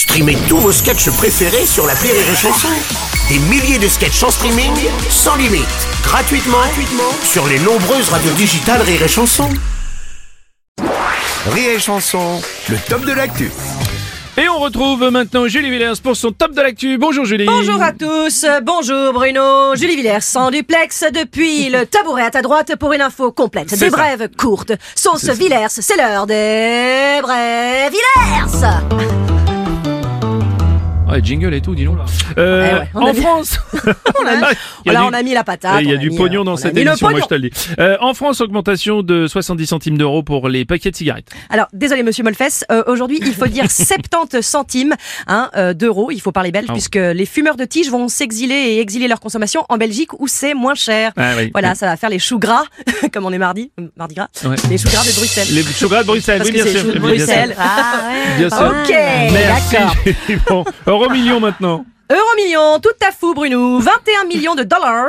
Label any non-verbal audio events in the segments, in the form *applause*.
Streamez tous vos sketchs préférés sur la Rire et Chanson. Des milliers de sketchs en streaming, sans limite, gratuitement, gratuitement sur les nombreuses radios digitales Rire et Chanson. Rire et Chanson, le top de l'actu. Et on retrouve maintenant Julie Villers pour son top de l'actu. Bonjour Julie. Bonjour à tous, bonjour Bruno. Julie Villers sans duplex depuis le tabouret à ta droite pour une info complète. Des ça. brèves courtes. Sauce Villers, c'est l'heure des brèves Villers. Jingle et tout, dis donc. Euh, Eh ouais, en mis- France, On a, on a mis la patate. il y a du pognon euh, dans cette émission, moi je te le dis. Euh, en France, augmentation de 70 centimes d'euros pour les paquets de cigarettes. Alors, désolé Monsieur Molfès, euh, aujourd'hui il faut dire *laughs* 70 centimes hein, euh, d'euros, il faut parler belge, Ah. puisque les fumeurs de tiges vont s'exiler et exiler leur consommation en Belgique où c'est moins cher. Ah oui. Voilà, ça va faire les choux gras, *laughs* comme on est mardi, euh, mardi gras, Ouais. les choux gras de Bruxelles. Les chocolats de Bruxelles, Parce oui, bien sûr. les choux de bien sûr. Bruxelles. Ah ouais. Bien sûr. Ok, Merci. d'accord. Bon, euro million maintenant. Euro million, tout à fou Bruno, 21 millions de dollars.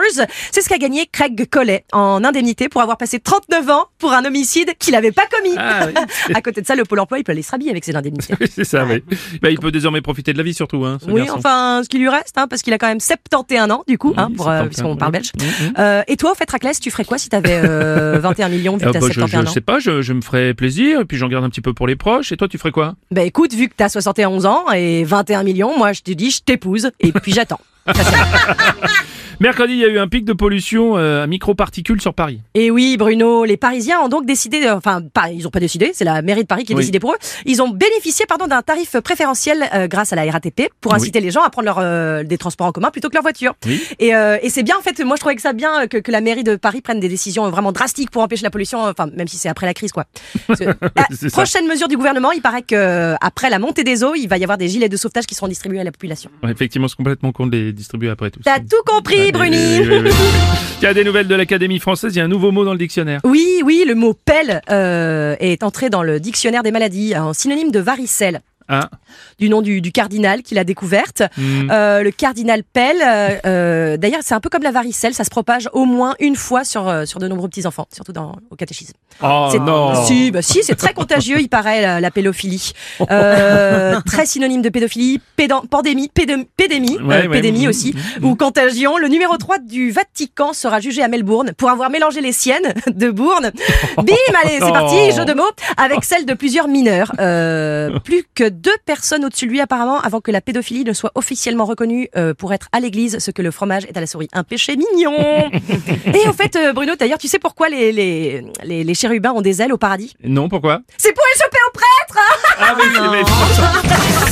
C'est ce qu'a gagné Craig Collet en indemnité pour avoir passé 39 ans pour un homicide qu'il n'avait pas commis. Ah oui. *laughs* À côté de ça, le Pôle emploi, il peut aller se rhabiller avec ses indemnités. c'est ça, oui. Bah, il peut désormais profiter de la vie surtout, hein, ce Oui, garçon. enfin, ce qui lui reste, hein, parce qu'il a quand même 71 ans, du coup, hein, pour, euh, puisqu'on parle belge. Mhm, mhm. Euh, et toi, au fait, Raclès, tu ferais quoi si t'avais euh, 21 millions vu Ah que t'as bah, je, 71 je ans sais pas, je, je me ferais plaisir, et puis j'en garde un petit peu pour les proches. Et toi, tu ferais quoi? Bah écoute, vu que t'as 71 ans et 21 millions, moi je te dis, je t'épouse et puis j'attends. *laughs* Mercredi, il y a eu un pic de pollution euh, à microparticules sur Paris. Et oui, Bruno, les Parisiens ont donc décidé, de- enfin, pas, ils ont pas décidé, c'est la mairie de Paris qui a Oui. décidé pour eux. Ils ont bénéficié, pardon, d'un tarif préférentiel euh, grâce à la RATP pour Oui. inciter les gens à prendre leur, euh, des transports en commun plutôt que leur voiture. Oui. Et, euh, et c'est bien, en fait, moi je trouvais que ça bien que, que la mairie de Paris prenne des décisions vraiment drastiques pour empêcher la pollution, enfin, même si c'est après la crise, quoi. Parce que, *laughs* C'est ça. prochaine mesure du gouvernement, il paraît que euh, après la montée des eaux, il va y avoir des gilets de sauvetage qui seront distribués à la population. Ouais, effectivement, c'est complètement con de les distribuer après tout. T'as tout compris, Bruni oui, oui, oui, oui. Il y a des nouvelles de l'Académie française, il y a un nouveau mot dans le dictionnaire. Oui, oui, le mot pelle euh, est entré dans le dictionnaire des maladies, en synonyme de varicelle, Ah, du nom du, du cardinal qui l'a découverte. hmm. Euh, le cardinal pelle, euh, euh, d'ailleurs, c'est un peu comme la varicelle, ça se propage au moins une fois sur, sur de nombreux petits-enfants, surtout dans, au catéchisme. Oh C'est- non Si, bah si, c'est très contagieux, il paraît, la, la pédophilie. Euh, *laughs* très synonyme de pédophilie, pédan- pandémie, pédé- pédémie, Ouais, ouais, pédémie mm, aussi, mm, ou contagion. Le numéro 3 du Vatican sera jugé à Melbourne pour avoir mélangé les siennes de Bourne. *laughs* Bim, allez, c'est parti, Oh. jeu de mots, avec celle de plusieurs mineurs. Plus que deux personnes au-dessus de lui apparemment, avant que la pédophilie ne soit officiellement reconnue euh, pour être à l'église, ce que le fromage est à la souris. Un péché mignon. *laughs* Et au fait, euh, Bruno, d'ailleurs, tu sais pourquoi les, les, les, les chérubins ont des ailes au paradis? Non, pourquoi? C'est pour échapper aux prêtres Ah oui, *laughs*